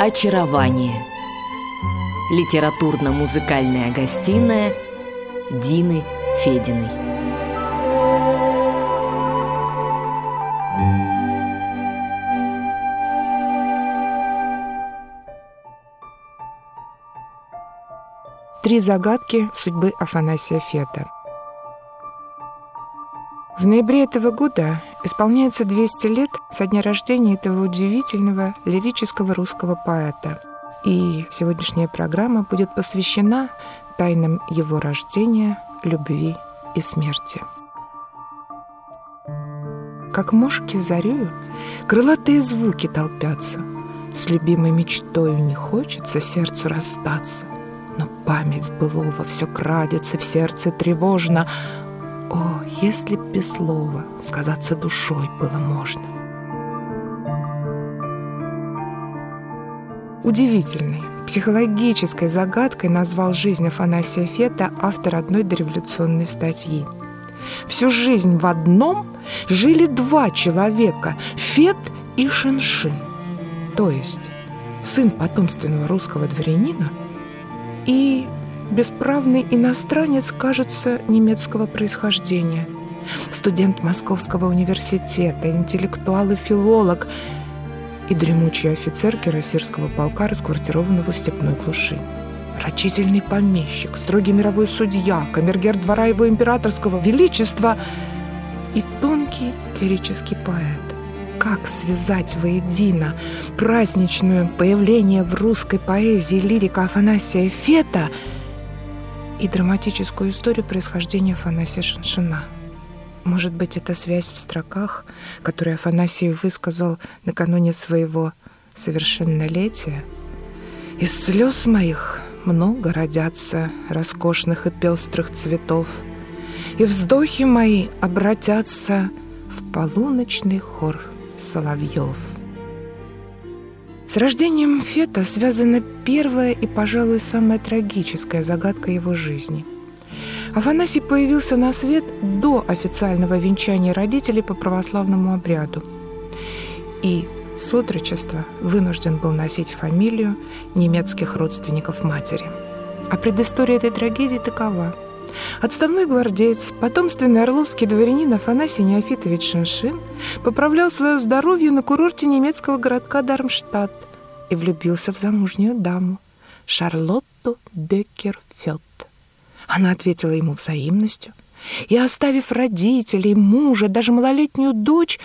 Очарование. Литературно-музыкальная гостиная Дины Фединой. Три загадки судьбы Афанасия Фета. В ноябре этого года исполняется 200 лет со дня рождения этого удивительного лирического русского поэта. И сегодняшняя программа будет посвящена тайнам его рождения, любви и смерти. Как мушки зарею, крылатые звуки толпятся. С любимой мечтою не хочется сердцу расстаться. Но память былого все крадется в сердце тревожно, о, если б без слова сказаться душой было можно. Удивительной, психологической загадкой назвал жизнь Афанасия Фета автор одной дореволюционной статьи. Всю жизнь в одном жили два человека – Фет и Шиншин. То есть сын потомственного русского дворянина и бесправный иностранец, кажется, немецкого происхождения. Студент Московского университета, интеллектуал и филолог и дремучий офицер кирасирского полка, расквартированного в степной глуши. Рачительный помещик, строгий мировой судья, камергер двора его императорского величества и тонкий лирический поэт. Как связать воедино праздничное появление в русской поэзии лирика Афанасия Фета – и драматическую историю происхождения Афанасия Шиншина. Может быть, это связь в строках, которую Афанасий высказал накануне своего совершеннолетия. «Из слез моих много родятся роскошных и пестрых цветов, и вздохи мои обратятся в полуночный хор соловьев». С рождением Фета связана первая и, пожалуй, самая трагическая загадка его жизни. Афанасий появился на свет до официального венчания родителей по православному обряду. И с отрочества вынужден был носить фамилию немецких родственников матери. А предыстория этой трагедии такова. Отставной гвардеец, потомственный орловский дворянин Афанасий Неофитович Шиншин поправлял свое здоровье на курорте немецкого городка Дармштадт и влюбился в замужнюю даму Шарлотту Беккер-Фетт. Она ответила ему взаимностью и, оставив родителей, мужа, даже малолетнюю дочь,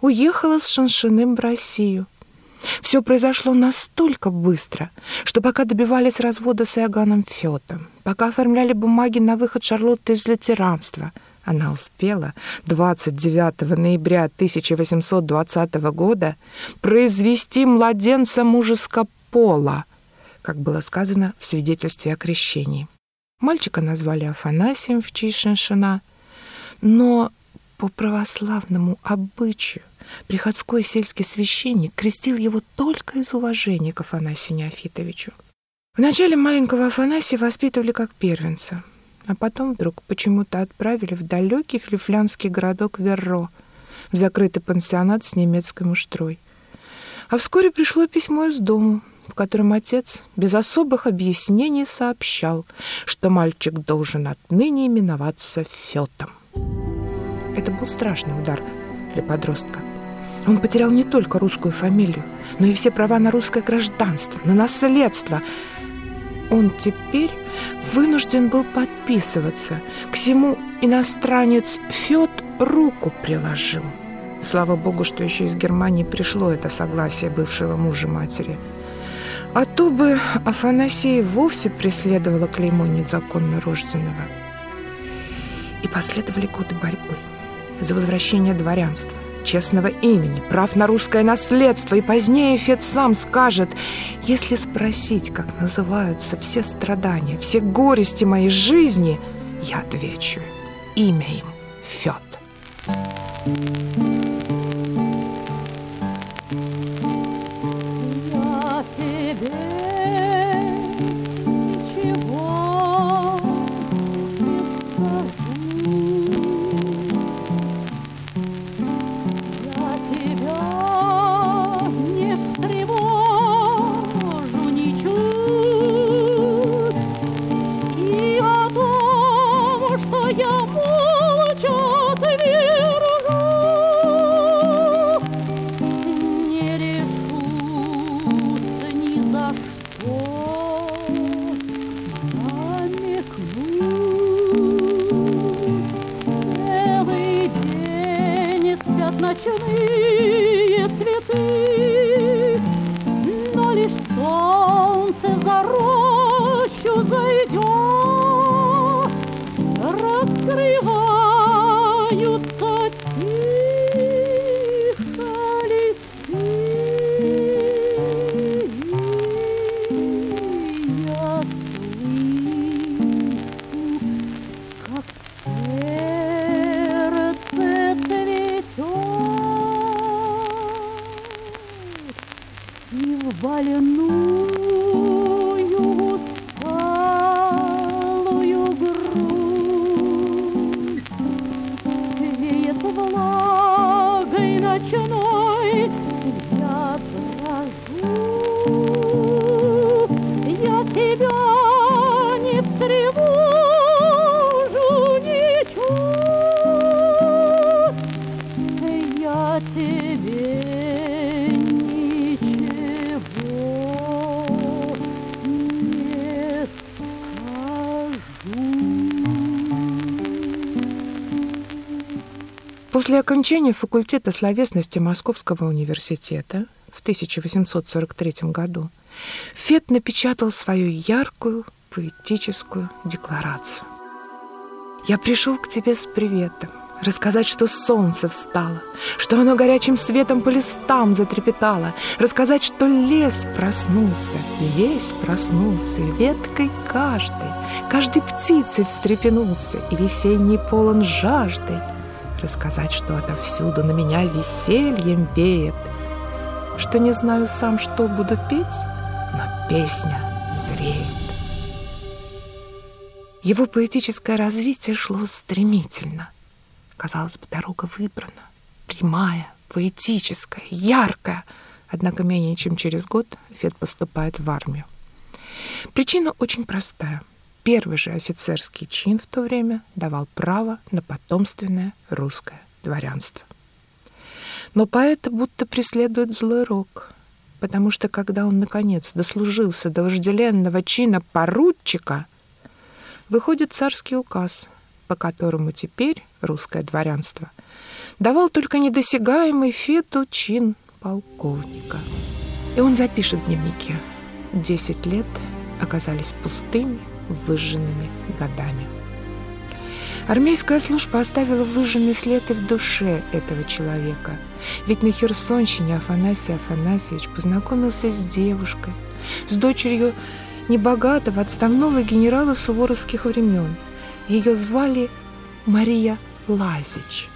уехала с Шаншиным в Россию. Все произошло настолько быстро, что пока добивались развода с Иоганном Фетом, пока оформляли бумаги на выход Шарлотты из лютеранства, она успела 29 ноября 1820 года произвести младенца мужеского пола, как было сказано в свидетельстве о крещении. Мальчика назвали Афанасием в честь но по православному обычаю приходской сельский священник крестил его только из уважения к Афанасию Неофитовичу. Вначале маленького Афанасия воспитывали как первенца, а потом вдруг почему-то отправили в далекий флифлянский городок Верро, в закрытый пансионат с немецкой муштрой. А вскоре пришло письмо из дому, в котором отец без особых объяснений сообщал, что мальчик должен отныне именоваться Фетом. Это был страшный удар для подростка. Он потерял не только русскую фамилию, но и все права на русское гражданство, на наследство. Он теперь вынужден был подписываться. К всему иностранец Фет руку приложил. Слава богу, что еще из Германии пришло это согласие бывшего мужа матери. А то бы Афанасия вовсе преследовала клеймо незаконно рожденного. И последовали годы борьбы за возвращение дворянства честного имени, прав на русское наследство, и позднее Фет сам скажет, если спросить, как называются все страдания, все горести моей жизни, я отвечу, имя им Фет. Я После окончания факультета словесности Московского университета в 1843 году Фет напечатал свою яркую поэтическую декларацию. «Я пришел к тебе с приветом, рассказать, что солнце встало, что оно горячим светом по листам затрепетало, рассказать, что лес проснулся, весь проснулся, веткой каждой, каждой птицей встрепенулся, и весенний полон жаждой, рассказать, что отовсюду на меня весельем веет, что не знаю сам, что буду петь, но песня зреет. Его поэтическое развитие шло стремительно. Казалось бы, дорога выбрана, прямая, поэтическая, яркая. Однако менее чем через год Фет поступает в армию. Причина очень простая. Первый же офицерский чин в то время давал право на потомственное русское дворянство. Но поэта будто преследует злой рок, потому что когда он, наконец, дослужился до вожделенного чина поручика, выходит царский указ, по которому теперь русское дворянство давал только недосягаемый Фету чин полковника. И он запишет в дневнике. Десять лет оказались пустыми, выжженными годами. Армейская служба оставила выжженный след и в душе этого человека. Ведь на Херсонщине Афанасий Афанасьевич познакомился с девушкой, с дочерью небогатого отставного генерала суворовских времен. Ее звали Мария Лазич,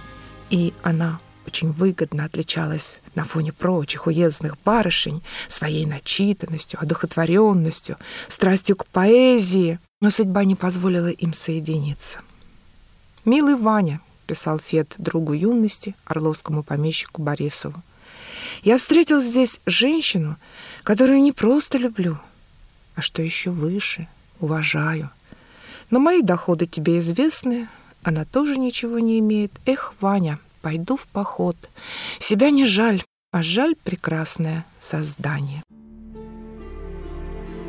и она очень выгодно отличалась на фоне прочих уездных барышень своей начитанностью, одухотворенностью, страстью к поэзии, но судьба не позволила им соединиться. «Милый Ваня», — писал Фет другу юности, орловскому помещику Борисову, «я встретил здесь женщину, которую не просто люблю, а что еще выше, уважаю. Но мои доходы тебе известны, она тоже ничего не имеет. Эх, Ваня, пойду в поход. Себя не жаль, а жаль прекрасное создание».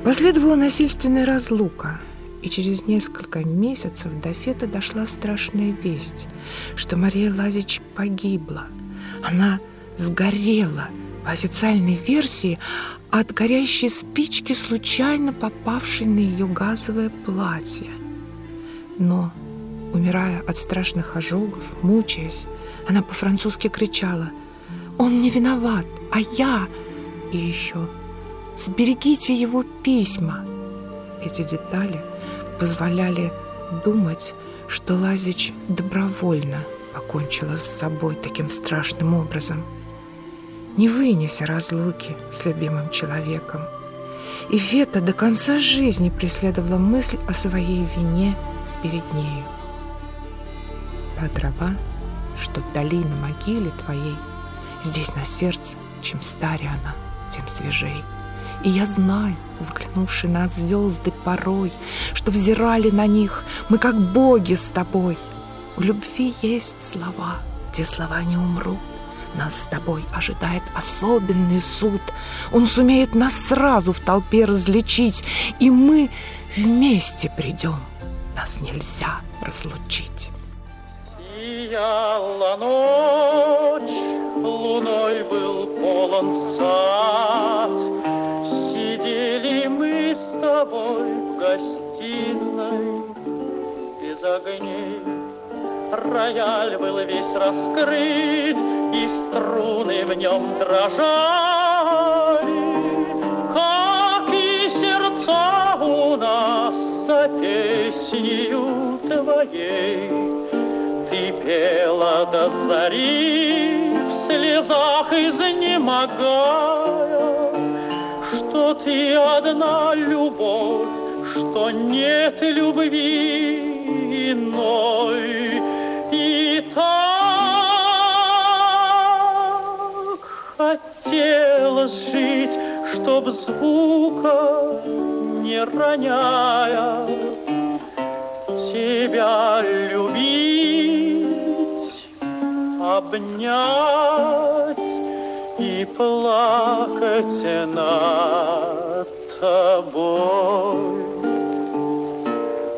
Последовала насильственная разлука — и через несколько месяцев до Фета дошла страшная весть, что Мария Лазич погибла. Она сгорела, по официальной версии, от горящей спички, случайно попавшей на ее газовое платье. Но, умирая от страшных ожогов, мучаясь, она по-французски кричала «Он не виноват, а я!» И еще «Сберегите его письма!» Эти детали – позволяли думать, что Лазич добровольно покончила с собой таким страшным образом, не вынеся разлуки с любимым человеком. И Фета до конца жизни преследовала мысль о своей вине перед нею. Та дрова, что вдали на могиле твоей, здесь на сердце, чем старее она, тем свежей. И я знаю, взглянувши на звезды порой, Что взирали на них мы, как боги с тобой. У любви есть слова, те слова не умрут. Нас с тобой ожидает особенный суд. Он сумеет нас сразу в толпе различить, И мы вместе придем. Нас нельзя разлучить. Сияла ночь, луной был полон сад. Сидели мы с тобой в гостиной без огней. Рояль был весь раскрыт, и струны в нем дрожали. Как и сердца у нас за песнью твоей. Пела до зари, в слезах изнемогая, Что ты одна любовь, что нет любви иной. И так хотелось жить, чтоб звука не роняя, тебя любить, обнять и плакать над тобой.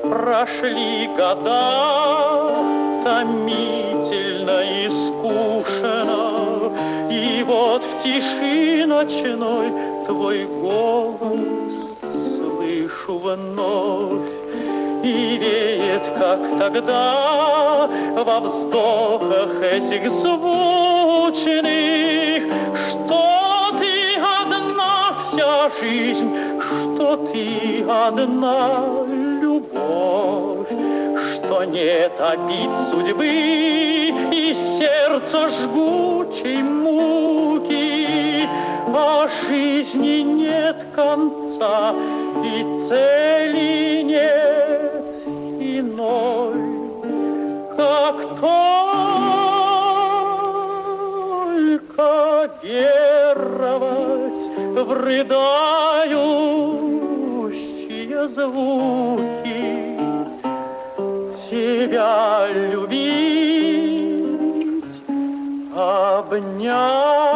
Прошли года томительно и скучно, и вот в тиши ночной твой голос слышу вновь. И веет, как тогда, во вздохах этих звучных, Что ты одна вся жизнь, что ты одна любовь, Что нет обид судьбы и сердца жгучей муки, А жизни нет конца и цели нет только веровать в рыдающие звуки, тебя любить, обнять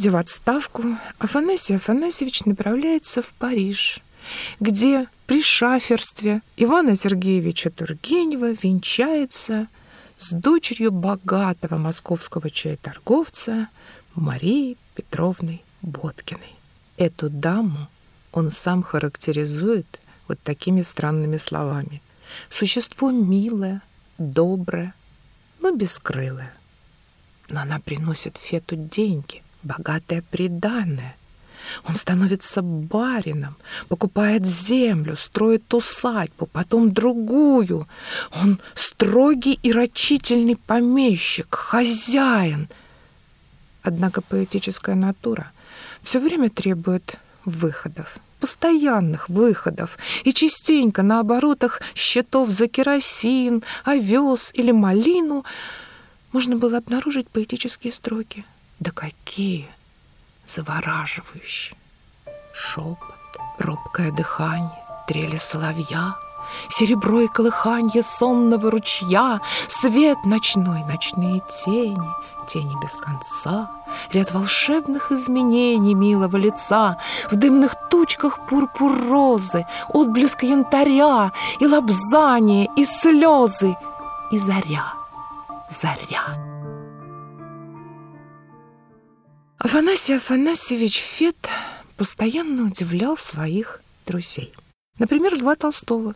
Выйдя в отставку, Афанасий Афанасьевич направляется в Париж, где при шаферстве Ивана Сергеевича Тургенева венчается с дочерью богатого московского чаеторговца Марией Петровной Боткиной. Эту даму он сам характеризует вот такими странными словами. Существо милое, доброе, но бескрылое. Но она приносит Фету деньги, богатое приданное. Он становится барином, покупает землю, строит усадьбу, потом другую. Он строгий и рачительный помещик, хозяин. Однако поэтическая натура все время требует выходов, постоянных выходов, и частенько на оборотах счетов за керосин, овес или малину можно было обнаружить поэтические строки. Да какие! Завораживающие! Шепот, робкое дыхание, трели соловья, Серебро и колыханье сонного ручья, Свет ночной, ночные тени, тени без конца, Ряд волшебных изменений милого лица, В дымных тучках пурпур розы, Отблеск янтаря, и лобзание, и слезы, и заря, заря. Афанасий Афанасьевич Фет постоянно удивлял своих друзей. Например, Льва Толстого,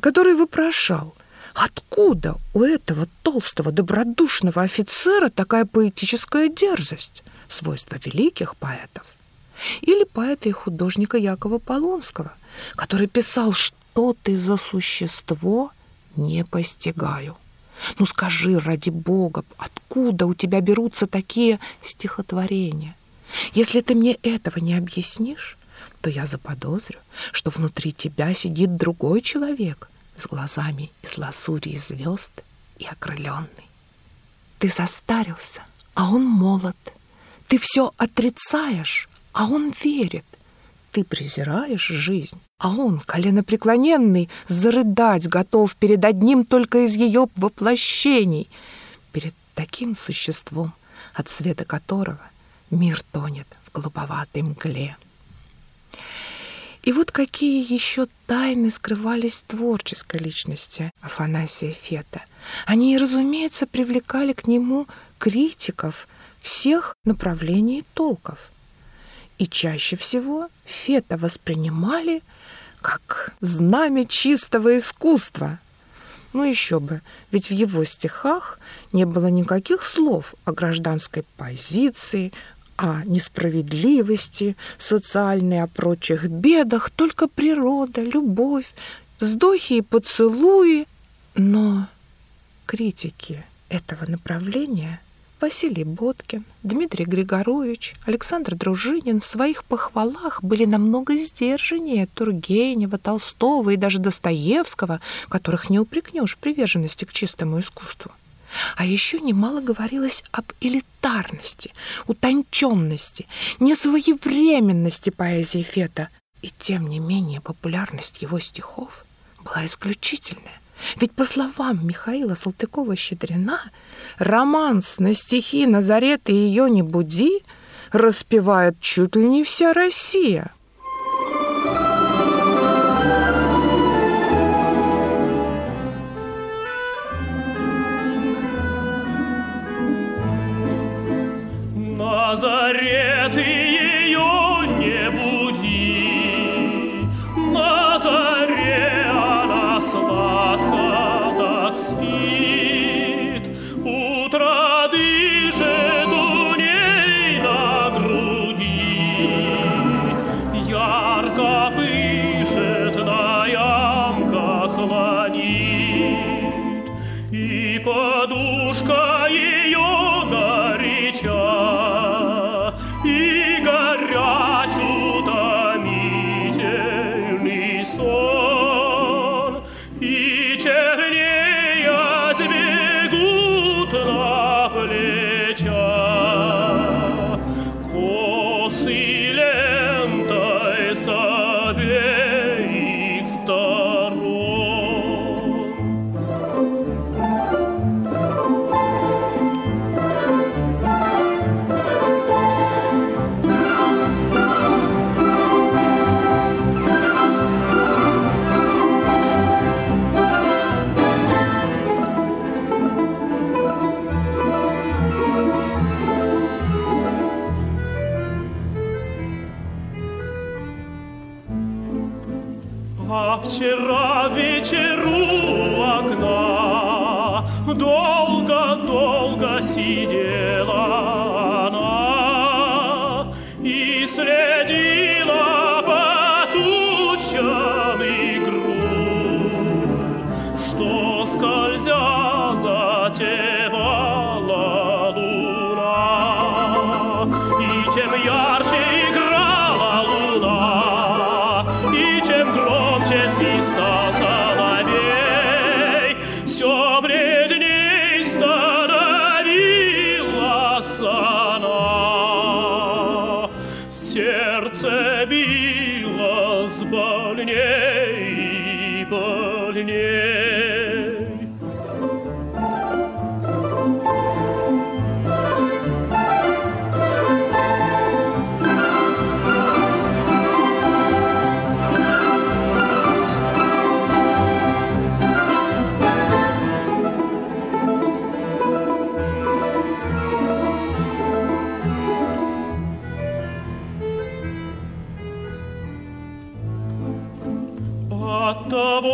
который вопрошал, откуда у этого толстого добродушного офицера такая поэтическая дерзость, свойство великих поэтов. Или поэта и художника Якова Полонского, который писал, что ты за существо не постигаю. Ну скажи, ради Бога, откуда у тебя берутся такие стихотворения? Если ты мне этого не объяснишь, то я заподозрю, что внутри тебя сидит другой человек, с глазами из лазури и звезд и окрыленный. Ты состарился, а он молод. Ты все отрицаешь, а он верит. Ты презираешь жизнь, а он, коленопреклоненный, зарыдать готов перед одним только из ее воплощений, перед таким существом, от света которого мир тонет в голубоватой мгле. И вот какие еще тайны скрывались в творческой личности Афанасия Фета. Они, разумеется, привлекали к нему критиков всех направлений и толков. И чаще всего Фета воспринимали как знамя чистого искусства. Ну еще бы, ведь в его стихах не было никаких слов о гражданской позиции, о несправедливости социальной, о прочих бедах, только природа, любовь, вздохи и поцелуи. Но критики этого направления Василий Боткин, Дмитрий Григорович, Александр Дружинин в своих похвалах были намного сдержаннее Тургенева, Толстого и даже Достоевского, которых не упрекнешь приверженности к чистому искусству. А еще немало говорилось об элитарности, утонченности, несвоевременности поэзии Фета. И тем не менее популярность его стихов была исключительная. Ведь, по словам Михаила Салтыкова-Щедрина, романс на стихи Назарета и ее не буди распевает чуть ли не вся Россия. И От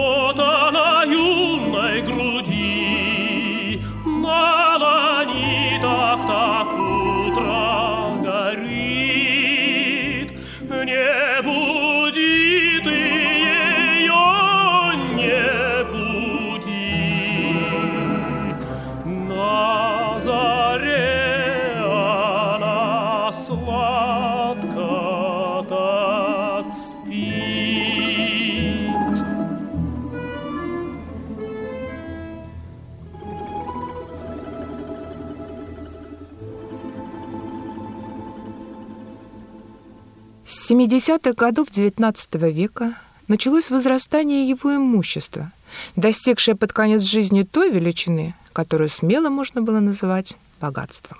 50-х годов XIX века началось возрастание его имущества, достигшее под конец жизни той величины, которую смело можно было называть богатством.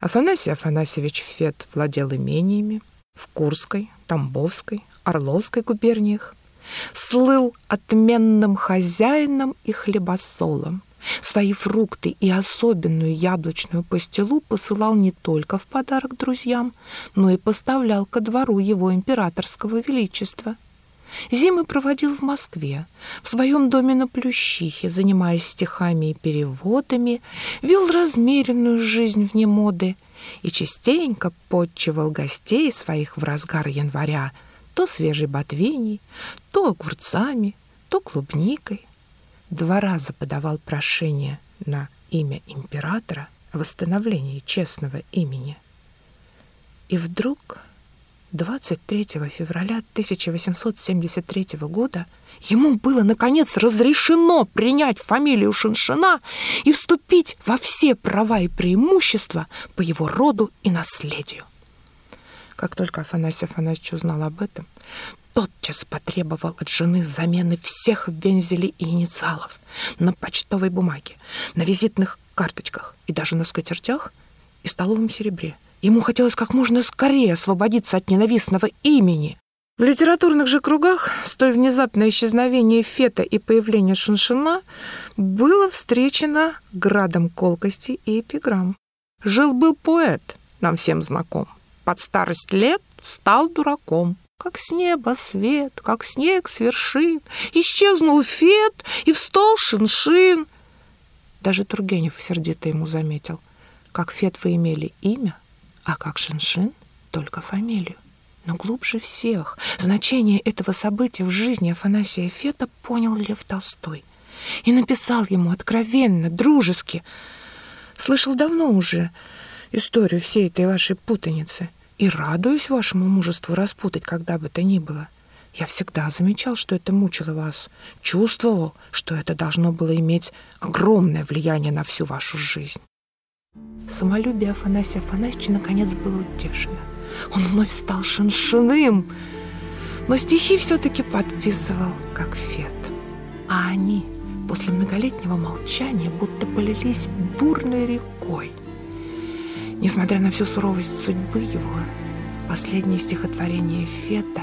Афанасий Афанасьевич Фет владел имениями в Курской, Тамбовской, Орловской губерниях, слыл отменным хозяином и хлебосолом, Свои фрукты и особенную яблочную пастилу посылал не только в подарок друзьям, но и поставлял ко двору его императорского величества. Зимы проводил в Москве, в своем доме на Плющихе, занимаясь стихами и переводами, вел размеренную жизнь вне моды и частенько подчивал гостей своих в разгар января то свежей ботвиней, то огурцами, то клубникой. Два раза подавал прошение на имя императора о восстановлении честного имени. И вдруг 23 февраля 1873 года ему было, наконец, разрешено принять фамилию Шиншина и вступить во все права и преимущества по его роду и наследию. Как только Афанасий Афанасьевич узнал об этом, тотчас потребовал от жены замены всех вензелей и инициалов на почтовой бумаге, на визитных карточках и даже на скатертях и столовом серебре. Ему хотелось как можно скорее освободиться от ненавистного имени. В литературных же кругах столь внезапное исчезновение Фета и появление Шиншина было встречено градом колкости и эпиграмм. Жил-был поэт, нам всем знаком под старость лет стал дураком. Как с неба свет, как снег с вершин, Исчезнул Фет и встал Шиншин. Даже Тургенев сердито ему заметил. Как Фет вы имели имя, а как Шиншин — только фамилию. Но глубже всех значение этого события в жизни Афанасия Фета понял Лев Толстой и написал ему откровенно, дружески. Слышал давно уже историю всей этой вашей путаницы и радуюсь вашему мужеству распутать, когда бы то ни было. Я всегда замечал, что это мучило вас, чувствовал, что это должно было иметь огромное влияние на всю вашу жизнь. Самолюбие Афанасия Афанасьевича наконец было утешено. Он вновь стал шиншиным, но стихи все-таки подписывал, как Фет. А они после многолетнего молчания будто полились бурной рекой – Несмотря на всю суровость судьбы его, последнее стихотворение Фета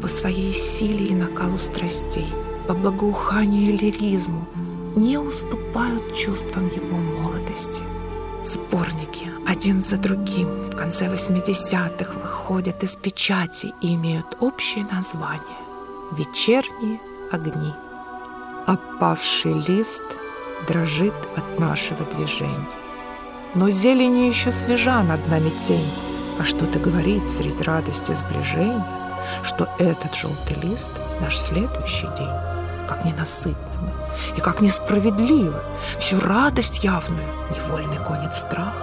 по своей силе и накалу страстей, по благоуханию и лиризму не уступают чувствам его молодости. Сборники один за другим в конце 80-х выходят из печати и имеют общее название «Вечерние огни». Опавший лист дрожит от нашего движения но зелени еще свежа над нами тень, а что-то говорит среди радости сближения, что этот желтый лист — наш следующий день, как ненасытны мы и как несправедливы, всю радость явную невольный гонит страх.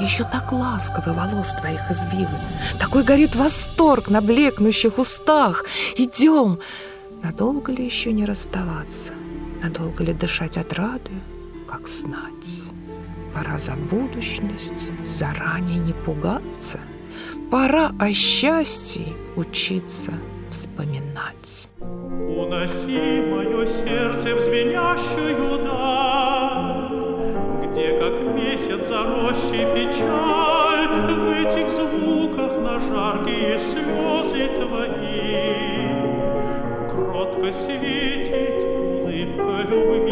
Еще так ласковы волос твоих извивы, такой горит восторг на блекнущих устах. Идем! Надолго ли еще не расставаться? Надолго ли дышать отрадою, как знать? Пора за будущность заранее не пугаться. Пора о счастье учиться вспоминать. Уноси мое сердце в звенящую даль, Где, как месяц за рощей печаль, В этих звуках на жаркие слезы твои Кротко светит улыбка любви.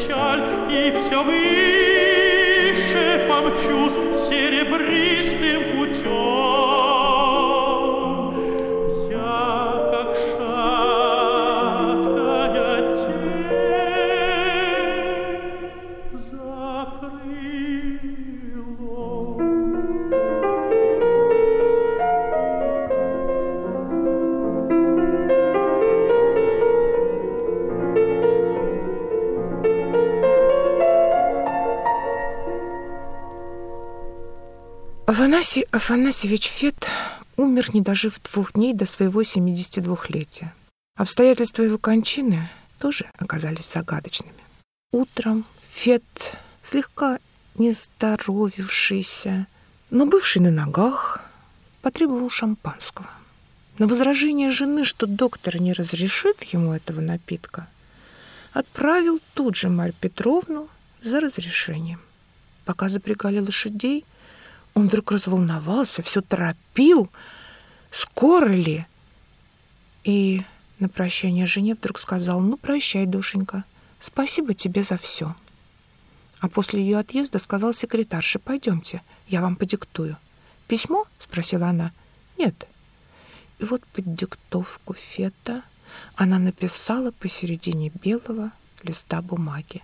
Печаль, и все выше помчусь серебристым путем. Афанасий Афанасьевич Фет умер, не дожив двух дней до своего 72-летия. Обстоятельства его кончины тоже оказались загадочными. Утром Фет, слегка не здоровившийся, но бывший на ногах, потребовал шампанского. На возражение жены, что доктор не разрешит ему этого напитка, отправил тут же Марь Петровну за разрешением. Пока запрягали лошадей, он вдруг разволновался, все торопил. Скоро ли? И на прощание жене вдруг сказал, ну, прощай, душенька, спасибо тебе за все. А после ее отъезда сказал секретарше, пойдемте, я вам подиктую. Письмо? Спросила она. Нет. И вот под диктовку Фета она написала посередине белого листа бумаги.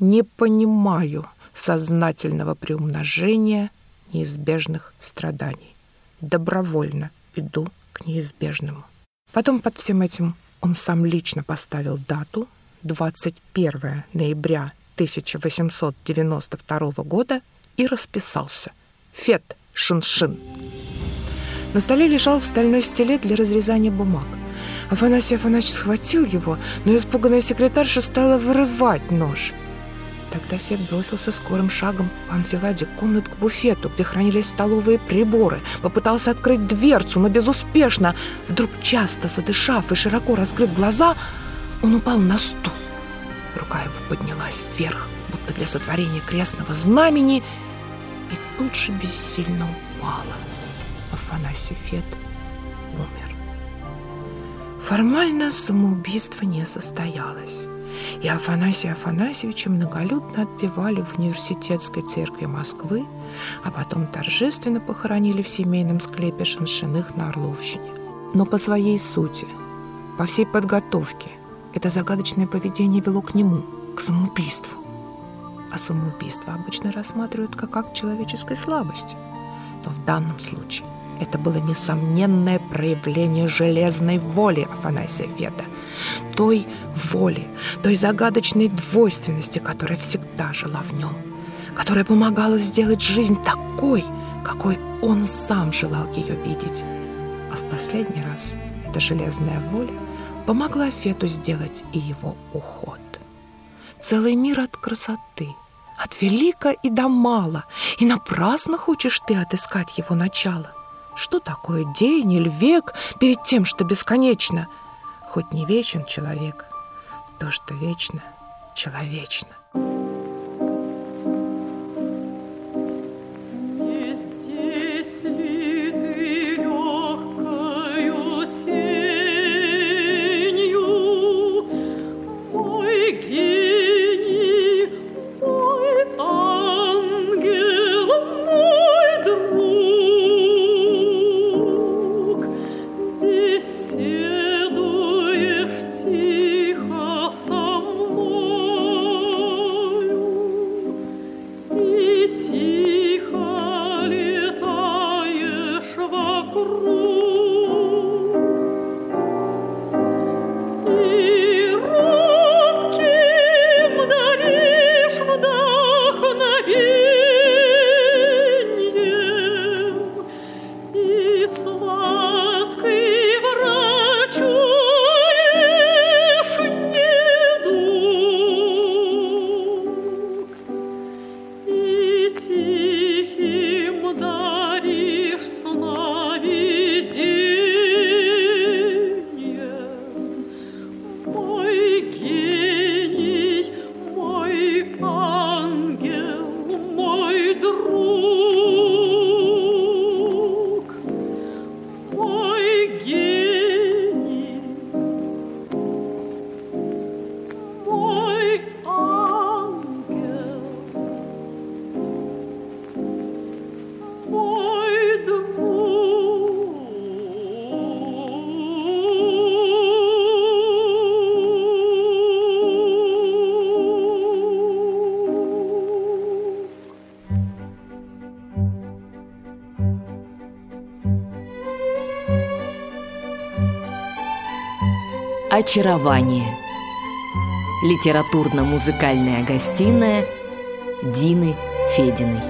Не понимаю сознательного приумножения неизбежных страданий. Добровольно иду к неизбежному. Потом под всем этим он сам лично поставил дату 21 ноября 1892 года и расписался. Фет Шиншин. На столе лежал стальной стилет для разрезания бумаг. Афанасий Афанасьевич схватил его, но испуганная секретарша стала вырывать нож. Тогда Фет бросился скорым шагом по анфиладе комнат к буфету, где хранились столовые приборы. Попытался открыть дверцу, но безуспешно. Вдруг, часто задышав и широко раскрыв глаза, он упал на стул. Рука его поднялась вверх, будто для сотворения крестного знамени, и тут же бессильно упала. Афанасий Фет умер. Формально самоубийство не состоялось и Афанасия Афанасьевича многолюдно отпевали в университетской церкви Москвы, а потом торжественно похоронили в семейном склепе Шаншиных на Орловщине. Но по своей сути, по всей подготовке, это загадочное поведение вело к нему, к самоубийству. А самоубийство обычно рассматривают как акт человеческой слабости. Но в данном случае это было несомненное проявление железной воли Афанасия Фета, той воли, той загадочной двойственности, которая всегда жила в нем, которая помогала сделать жизнь такой, какой он сам желал ее видеть. А в последний раз эта железная воля помогла Фету сделать и его уход. Целый мир от красоты, от велика и до мала, и напрасно хочешь ты отыскать его начало. Что такое день или век перед тем, что бесконечно? Хоть не вечен человек, то, что вечно, человечно. Очарование. Литературно-музыкальная гостиная Дины Фединой.